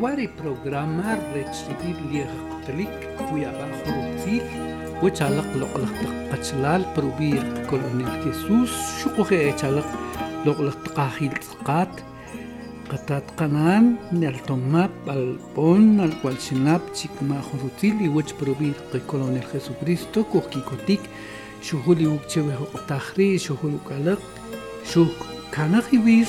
وري بروغرامر ريتسيبير لي غقتليك خويا باخر وبتيل وتعلق لقلق تقاتلال بروبير كولوني كيسوس شكو خي يتعلق لقلق تقاخيل تقات قطات قنان نالتوما بالبون الوال شناب تيك ما خروتيل يوج بروبير كولوني خيسو كريستو كو كي كوتيك شوهولي وكتوه وقتاخري شوهولي وقلق شوك كانخي ويش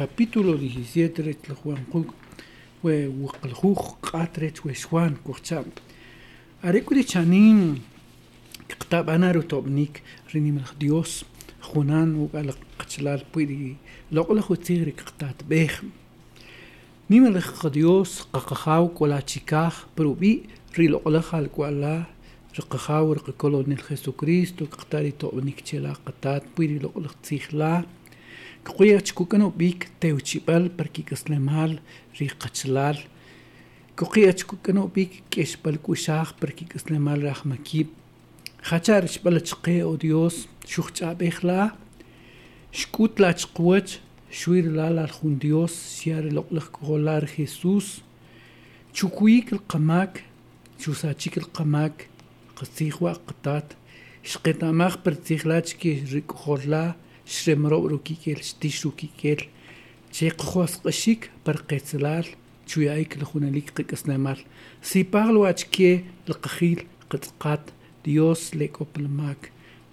capítulo 17 tlahuanquk we wuqljuj q'atret we xuan kujcham areku de chanin qtabana rutobnik rinimaj dios junan wuqal qachlal puidi loqla jutzigri qtatbej nimalaj dios qaqajaw kolachikaj prubi riloqla jalkuala riqajaw riqakolonel jesucristo qtari tobnik chela qatat puidi loqla tzijla Kuqiachkukan ubik teuchibal parkikaslemal riqachlal. Kuqiachkukan ubik keshpal kushaq parkikaslemal rahmakib. Hachar shpal chqe o Dios shuchab ikhla. Shkutla chquach shuir lal al jun Dios siar loqlaq kugolar Jesús. Chukuik el qamak chusachik el qamak qasihwa qatat. Shqetamaj pertihlach ki rikujorla. шремроп руки кел штиш руки кел че кхос кшик пар кецлал чуяйк лхуналик ккснамар си парлуач ке лкхил قد ديوس ليك اوب الماك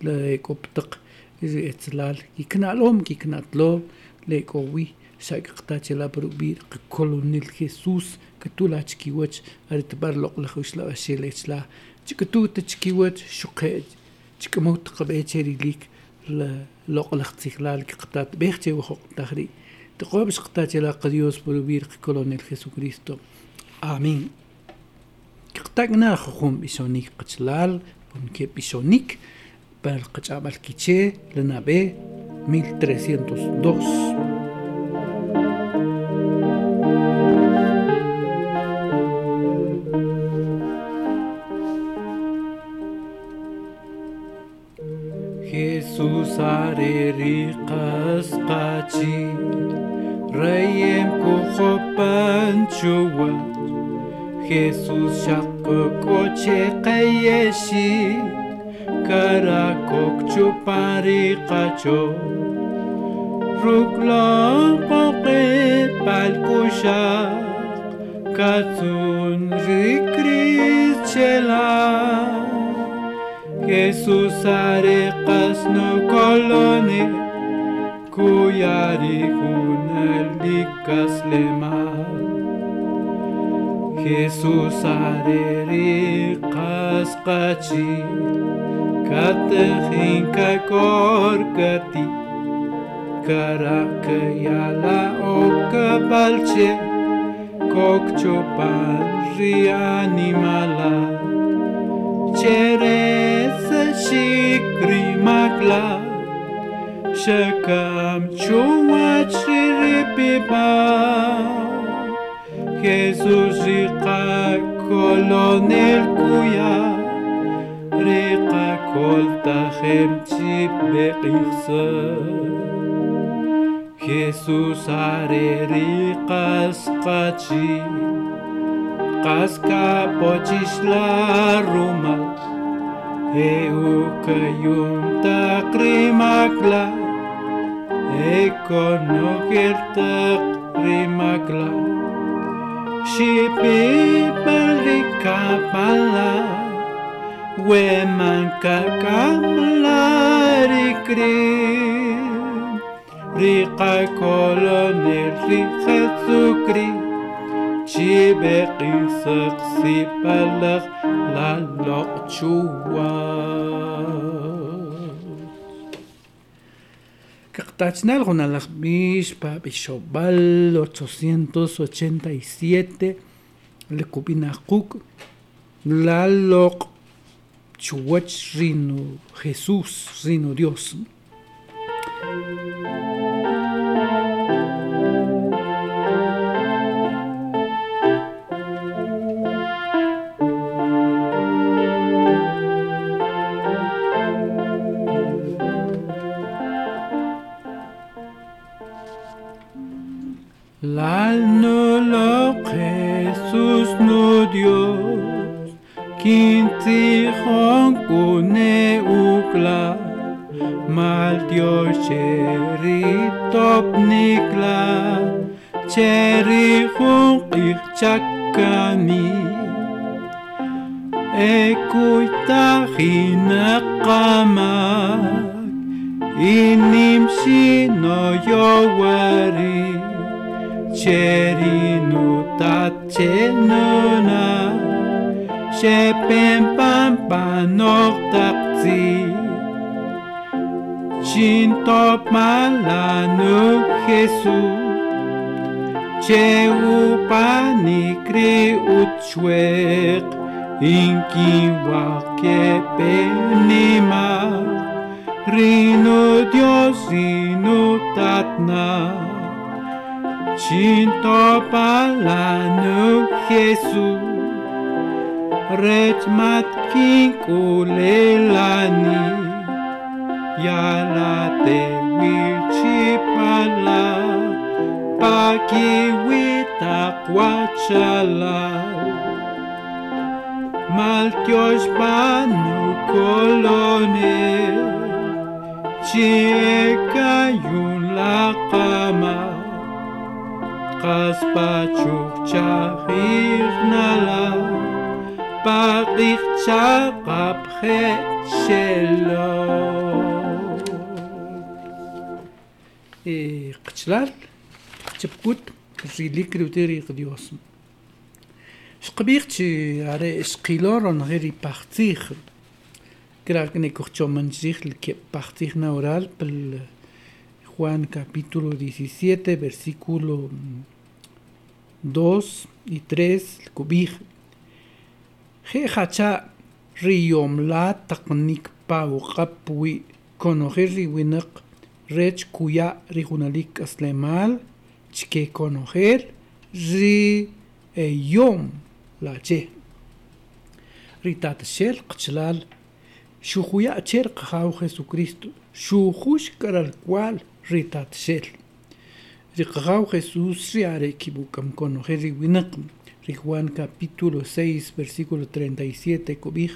ليك اوب تق اتلال كي كنا لهم كي كنا تلو ليك اوي شاك قطاتي لا بروبير كولو نيل خيسوس كتولا تشكي واتش ارتبار لوق لخوش لا اشي ليش لا تشكتو تشكي واتش شقيت تشكمو تقبيتي ليك لوق الاختقلال كقطات بيختي وخوق تخري تقوى بش قطاتي لا قديوس بروبير كولونيل خيسو كريستو آمين كقطاقنا خخوم بيسونيك قتلال ومكي بل بالقجابة الكيتشي لنا ب 1302 شق کوچه قیشی کرا کوکچو پاری قچو روکلا قوقی پلکوشا کتون ذکری چلا Iisus are casno colone, cu iari cu neldica slema. Jesus areri qasqachi katejinka korkati karaka yala okapalche kokchopal rianimala cereza shikrimakla shakam chuachiripipal Jesus kolonel kuya cuya rica colta hemchi beqixsa Jesus are riqas qachi qasqa pochishla ruma eu kayum taqrimakla ekonogertaq rimakla she be shipipallikapala wemankakamallarikrin riqa kolonirri jesucri la seqsipalaj laloqchuaj Gonalajmishpa, Bishobal 887, Lecupinajkuk, Laloc, Chuwach Rino, Jesús Rino Dios. mari cerino tace nona shepen pan panok takzi chintop malanu Jesus Cheu pani kri uchwek inki wa ke penima. Rinu diosinu Tatna Cinto palanu Jesu Ret matkin kulelani Yala te wirchipala Pakiwita kwachala Maltios banu colone chikayun laqama qaspachukchaqiqnala paqiqchaqapje shelo qichlal chipkut rilik riwteri qdiosm xqbiqchi are xqilor on gheri partikh كراكني كوختو من زيخ لكي بارتيخنا ورال بل خوان كابيتولو 17 برسيكولو 2 و 3 لكو بيخ ريوم لا تقنيك باو قبوي كونو غيري وينق ريتش كويا ريغوناليك أسلمال تشكي كونو غير ري يوم لا تشي ريتات الشيل قتلال xujuya cherqa jaw jesucristo xujux karal cual ritat shel riqa jaw jesús riare kibukam kono je riwinaqm ri capítulo 6 versículo 37 cobij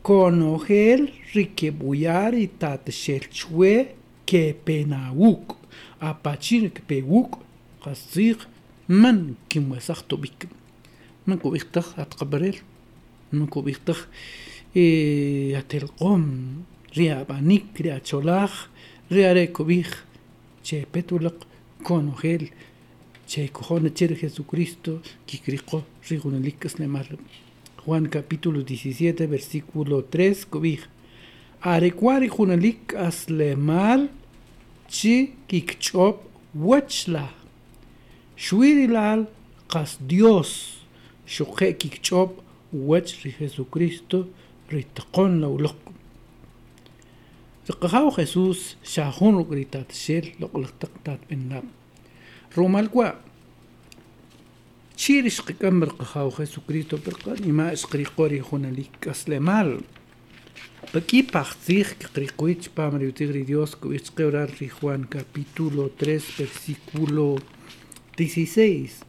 kono gel rikebuyar itat shel chwe que penawuk apachir que pewuk qasiq man kimwasaq tobik man at atqabrel man kubixtaj y eh, yatilqom riabanik riacholaj che chepetulaq conogel checojona chere jesucristo kikriqo as Lemar. Juan capítulo 17 versículo 3 cubij arecuari junalik Lemar, chi kikchop wachla shuirilal Kas Dios shuqe kikchop wach Jesucristo Jesucristo rittaqonlaw loq Tiqahaw Jesús shahun gritat shel loqlaqtaqtat binlab Romalwa Chirish qikam birqahaw Jesucristo birqan ima isqriqori hunalik aslemal Aquí partir qriquich pamriutigri Dios cuichqeurar ri Juan capítulo 3 versículo 16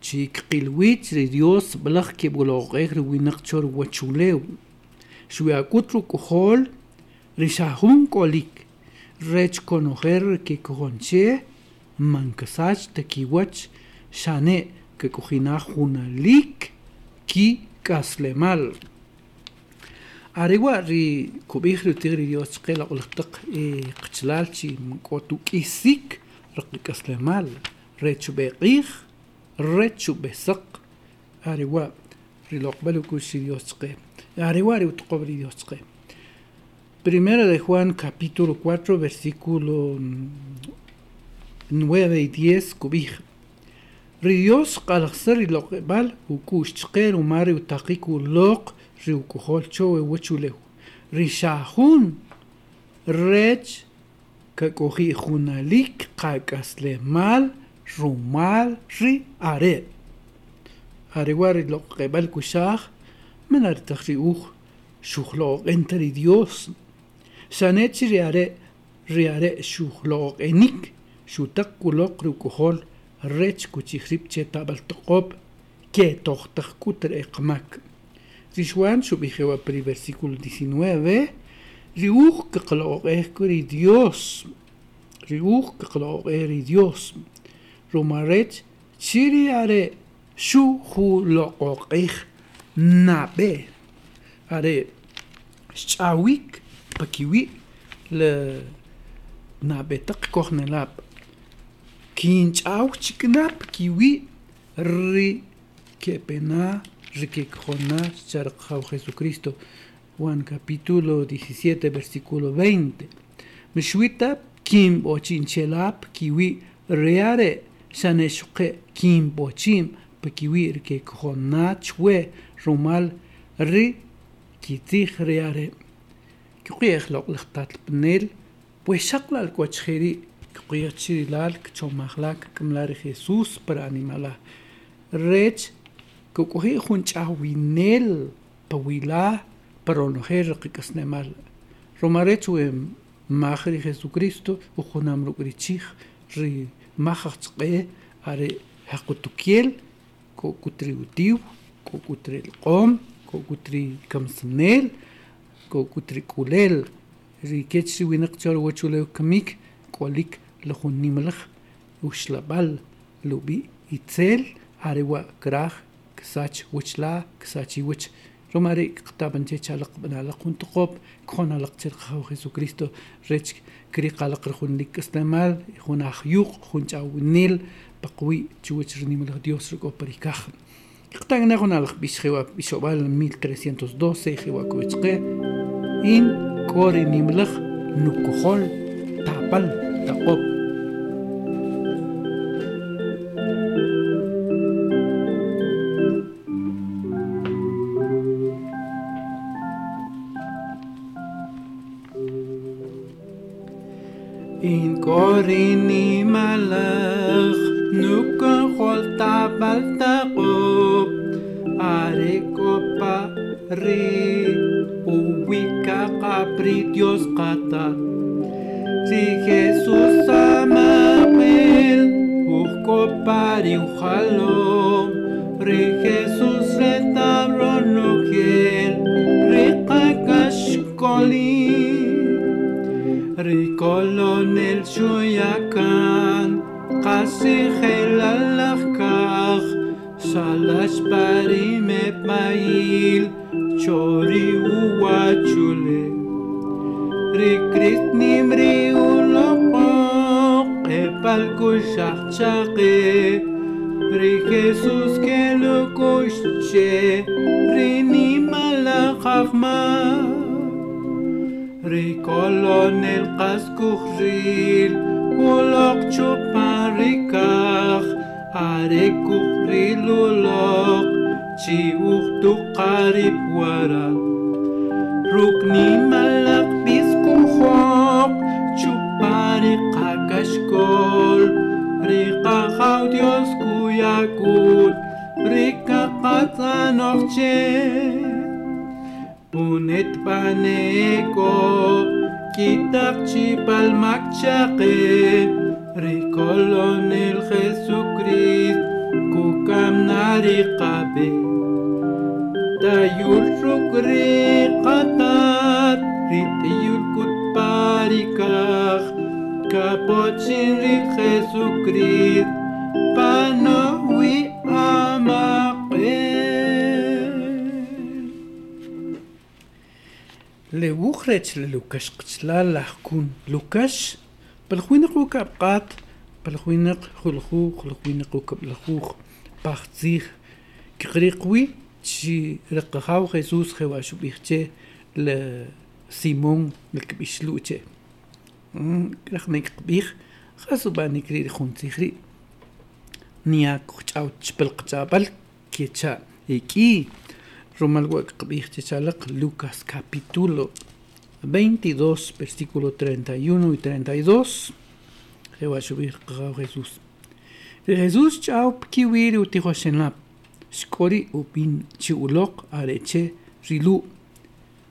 Chiqilwich ri Dios blaq que boloqer winaqchor wachulew kuhol, Rishahun Kolik, Rech Konoher que mankasaj Mancasach Shane que Cojina Junalik, Ki kaslemal. Arewa ri kubihri tigri dios Ultak e qchlalchi mkotu kisik rqi kaslemal rechu beqih rechu arewa ri loqbalu areware utqobri Primera de Juan capítulo 4 versículo 9 y 10 cubija. Ridios qalaxer iloqebal ukushchqer umari utaqiku loq e wechulehu. Rishahun rech kakoji junalik kakasle mal rumal ri are. Areware iloqebal kushah من ارتخري اوخ شوخلاق انتري ديوس سانيتش رياري رياري شوخلاق انيك شو تقو لاق رو كحول ريتش كو تيخريب تي تابل تقوب كي تختخ كوتر اقماك ديشوان شو بيخيوا بري برسيكول 19 ريوخ كقلاق اخكري ديوس ريوخ كقلاق اخكري ديوس روما ريتش شيري عري شو خو لاقاق اخ nabe, are chawik, pakiwi, le nabe tak kohnelap, kinchaw chiknap kiwi, ri kepena, riquejona, Jesu Jesucristo. Juan capítulo 17, versículo 20. Mishwita kim bochin chelap kiwi reare shaneshke kim bochin pakiwi rikejona chwe. رومال ري كي تيخ رياري كيقي يخلق الخطاط البنيل ويشق لالك واتشخيري كيقي تشيري لالك تشوم أخلاك كملاري خيسوس براني مالا ريت كيقي خون تشاوي نيل بويلا برونو برونخير قيقس نمال رماريت ويم ماخري خيسو كريستو وخونام رقري تشيخ ري ماخخ تقيه أري هاكو توكيل كو كتريو ديو كوكوتري القوم كوكوتري كمسنيل كوكوتري كوليل ريكيتشي واتشو لو كميك كوليك لخوني ملخ وشلبال لوبي يتسيل هاريوا كراخ كساتش وشلا كساتشي وش روماري كتاب انتي تشالق بنا لقون تقوب كخونا علق خاو خيسو كريستو ريتش كري قلق رخون لك استعمال خون اخيوق خون تاو نيل بقوي تشوتشرني من ديوس ركو بريكاخ Iqtagnagunalqpis qiwapis obal 1312 qiwakuitzqe in kori nimlaj nukujol tapal taqop in kori nimalaj nukujol tapal taqop re wika capri Dios kata si Jesús amamel por pari un re Jesús retablo no gel re cacashcoli re colonel shoyakan casi gelalakaj Salas parim et mail atace Prin Jesus ke lo coșce Prin inima la ri kolon el cascuhril Uloc chuparicach Are cuhril uloc Chiuh tu carip warak Ruknim morche unetpaneko kitakchi palmakchaqe el jesucrist kukam nariqabe tayulruk riqatat ritiyulkut parikaj kapochin rik jesucrist panowi لي لوخرت لوكاش قتلا لاحكون لوكاش بالخوينق وكابقات بالخوينق خلخو خلخوينق وكبلخوخ باختيخ كغريقوي تشي رقخاو خيسوس خيواشو بيختي لسيمون الكبيشلوتي رخنيك قبيخ خاصو باني كري خونتي تيخري نياك خشاو تشبل قتابل كيتشا إيكي Lucas capítulo 22, versículo 31 y 32. Jesús. Jesús chau kiwir utihoshenap. Skori upin chiulok areche rilu.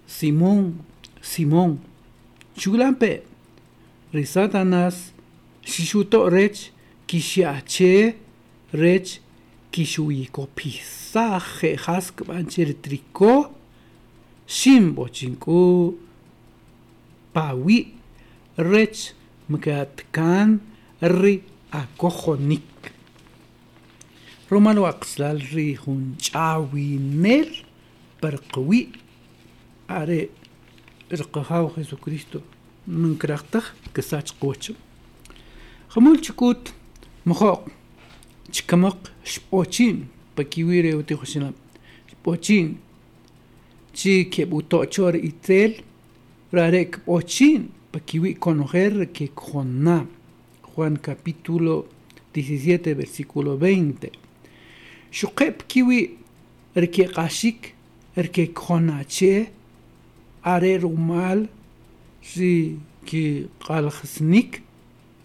Simón, Simón. Chulampe. Risatanas. Shishuto rech. Kishiache rech kishuiko pisaje hask banchir trico simbo chinku pawi rech mkatkan ri acojonik romano axlal ri Nel perqwi are irqahaw jesucristo nunkraqtaj kesach qocho jamul chikut چکمق شپاچین پاکیوی روی اوتی چی که بود تاچار ای تل راره که پاچین پاکیوی کنغه روی که کخونا خوان کپیتولو دیزیزیت ورسیکولو بینده شقه پاکیوی روی که قاشیک روی چه رومال چی که قلخسنیک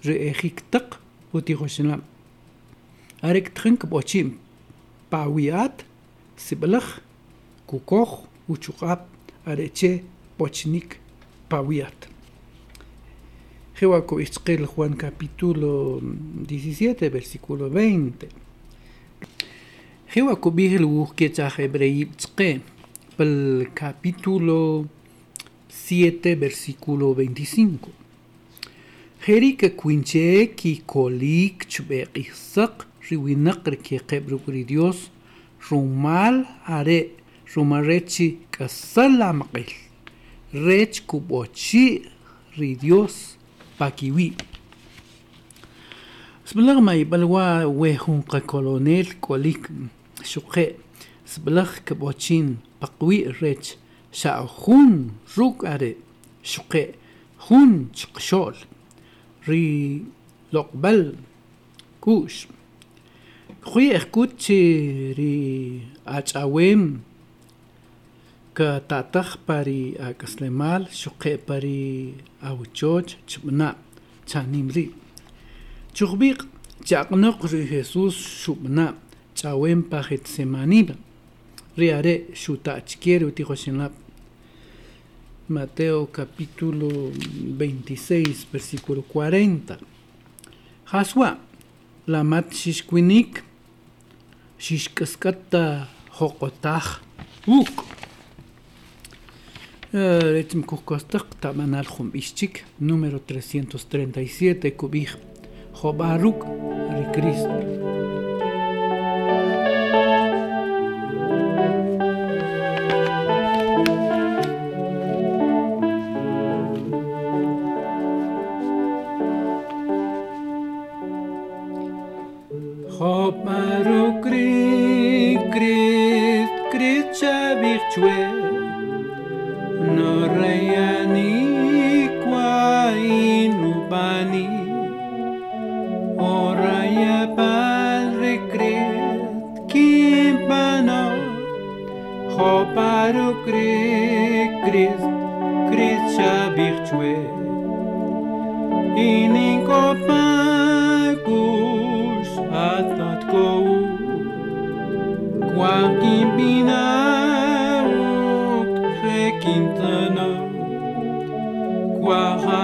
روی تق اوتی خوشنلام Arek trink bochim. Pawiat, siblach, kukoh uchukap, areche, pochnik, pawiat. Jehuaco Juan capítulo 17, versículo 20. Jehuaco Vigil Wuzkechaj Hebrei el capítulo 7, versículo 25. Jerike Quinche riwinaqri keqeb rukri Dios rumal are rumarechi kasala maqil rech kubochi ri Dios pakiwi سبلغ ما يبلوا وهون قكولونيل كوليك شقاء سبلغ كبوتشين بقوي ريتش شاو خون روك أري شقاء خون شقشول ري لقبل كوش Rui, escuché ri achawem ka tataj pari akaslemal shuqe pari a uchoch, chubna, chanimri. Chubik, chaqnoq ri Jesus chubna chawem pa Getsemanib Riare, are uti Mateo capítulo 26 versículo 40 Haswa la quinik. شیش کسکت ها قطع روح. این کوکاستق تا من هم 337 کویج. خوب ارکی کریس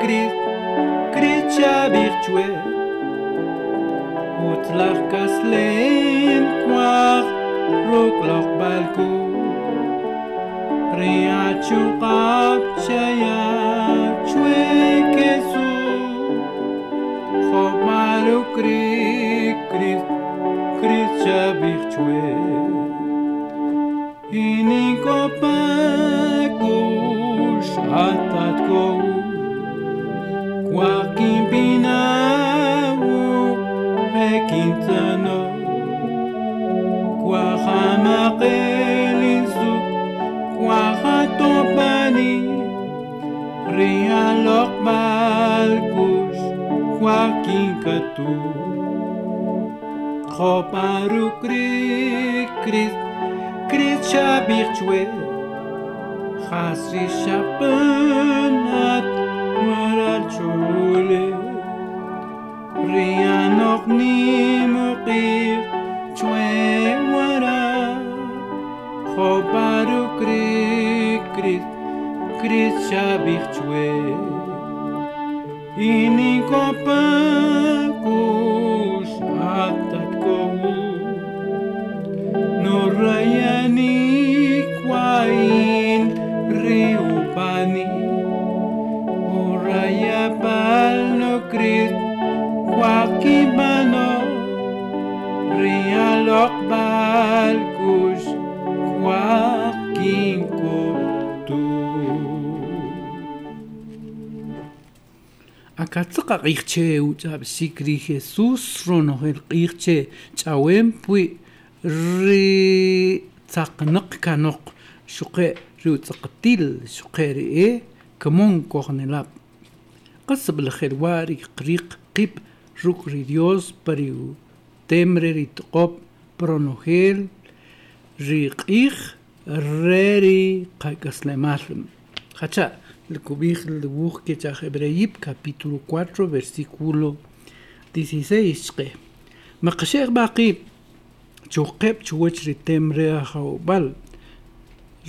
Crist, Cristia virtue, utlarkas leen quar, roc lor balco, riachu rapche, Kinkatu. Roparu Cri, Cri, Cri Chabirchue. Hasri Chapanat, Marachule. Rianok Nimukir, Chue Wara. Roparu Cri, Cri, Cri Chabirchue. in copacus atat cou nor raiani quain reupani uraia palno crit quacibano rialoc акацыка кыйхче уча сикри Jesús роно хел кыйхче чавем пуи ри цакнак канок шуке рю цактил шуке ри كمون كوغنلاب قصب الخرواري قريق قب ركري ديوز بريو تمري ريتقوب برونوهيل ريقيخ ريري قايقس لمارم خاتشا El cubij el busque Hebreyip capítulo 4 versículo 16 que مقشيغ باقي تشوقب تشوش ريتم ريها وبال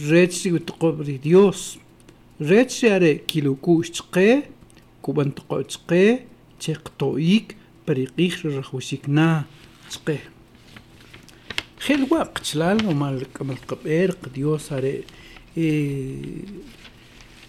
ريتشي وتقبري ديوس ريتشي اري كيلو كوش تقي كوبان تقو تقي تقطويك بريقيخ رخوشيك نا تقي خيل وقت لال ومال كمل قبير قديوس اري إيه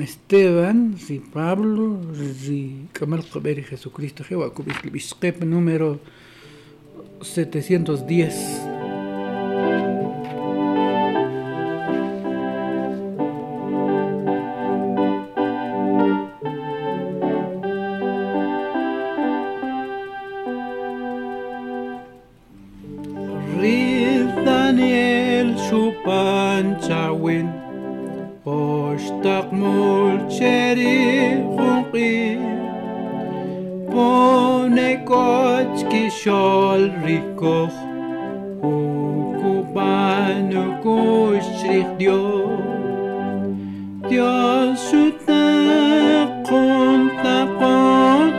Esteban, si Pablo, si Kamal y Jesucristo, Jehová, bisquep número 710. Riz Daniel pancha Chawin. باشتق مولچری خونقی بونه گاچ که شال ریکخ او بانو گوش ریخ دیو دیو شد نقون نقون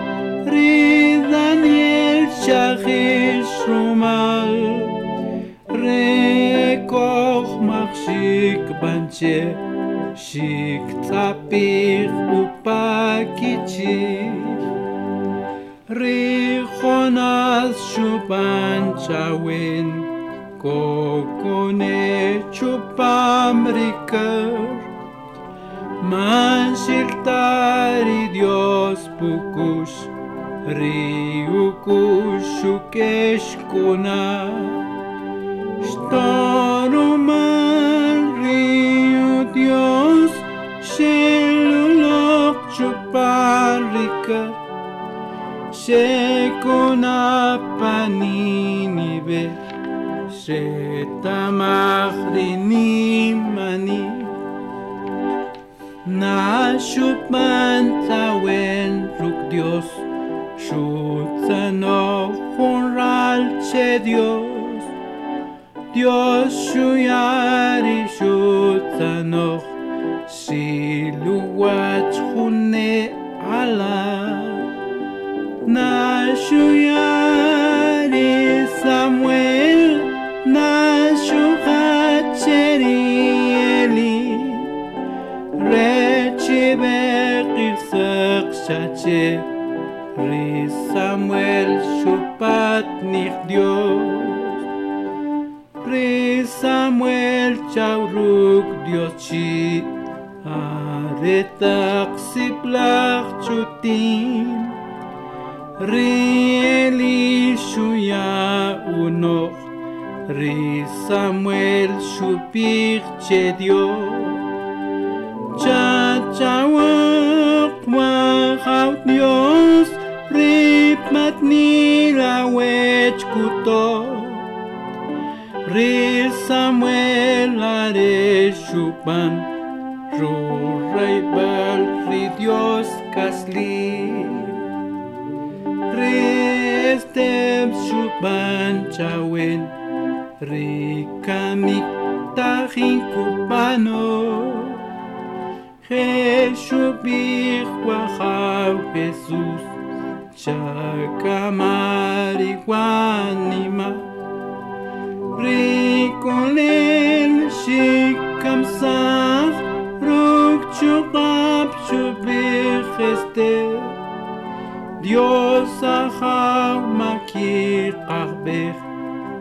ریدن یل شخیش رومال ریکخ مخشی بنچه Cik tapir upakichik Rijonas chupan chawin Kokone chupamrikar Manshiltari Dios pukush Riukush ukeshkunar Shekona panini be Shetamachrinim ani Nashup man tawen ruk Dios Shutzano chunral che Dios Dios shuyan su patnir Dios. Pre Samuel chauruk Dios chi aretak siplak chutin, Rieli shuya unok Ri Samuel shupir che Dios. Cha chawak wa Dios. Ni la wech Samuel are shupan Rurai bal ri Dios kasli Restem shupan chawen kupano tajin cupano Jesús, Jesús Chakamarihuanima Rikolil Shikamsar Rukchukap Shubichester Dios makir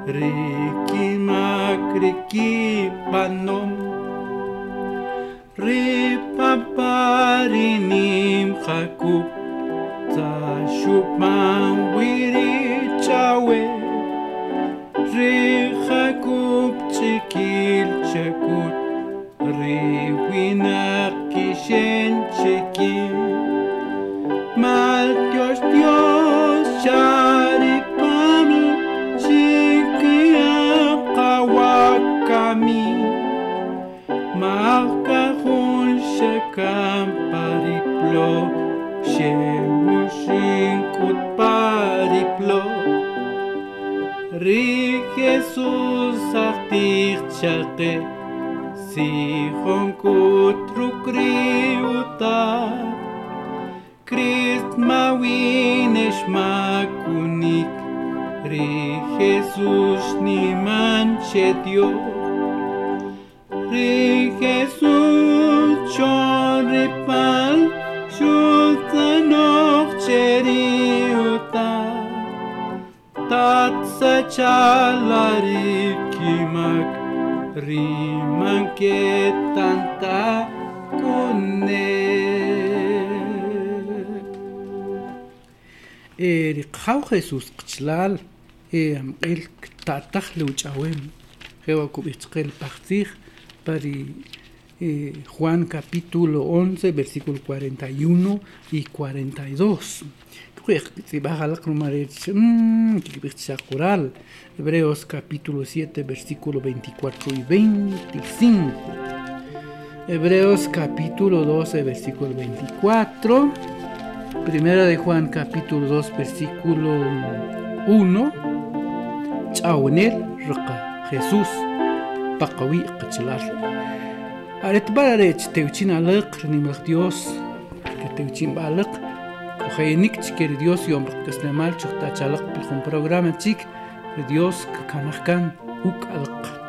riki Rikimak Rikipanom Ripaparinim Hakuk Chopin wiritzaue Rejacuptzikil txakut Riwinak kixen txekin tios dios xaripaml Txikiak kawakami Makajun xakampari plo Shemushi Ri Jesus artichate si uta Christ ma Krist ma kunik Ri Jesus ni manchetio Ri Jesus chon ripan riman rimanketanta konne er, em, El qaw jesus qchlal em qil tataj luchawem jewa kubichqel paqtij pari eh, Juan capítulo 11 versículo 41 y 42 Mm, Hebreos capítulo 7 versículo 24 y 25. Hebreos capítulo 12 versículo 24. Primera de Juan capítulo 2 versículo 1. Chawanel Roca, Jesús. Paqawi Aretbararech Teuchin ni Dios. خیر نخت گیری دیوس یوم بر دست نه مال چخت چالیق به پروگرام چیک دیوس که کان حقان اوق الک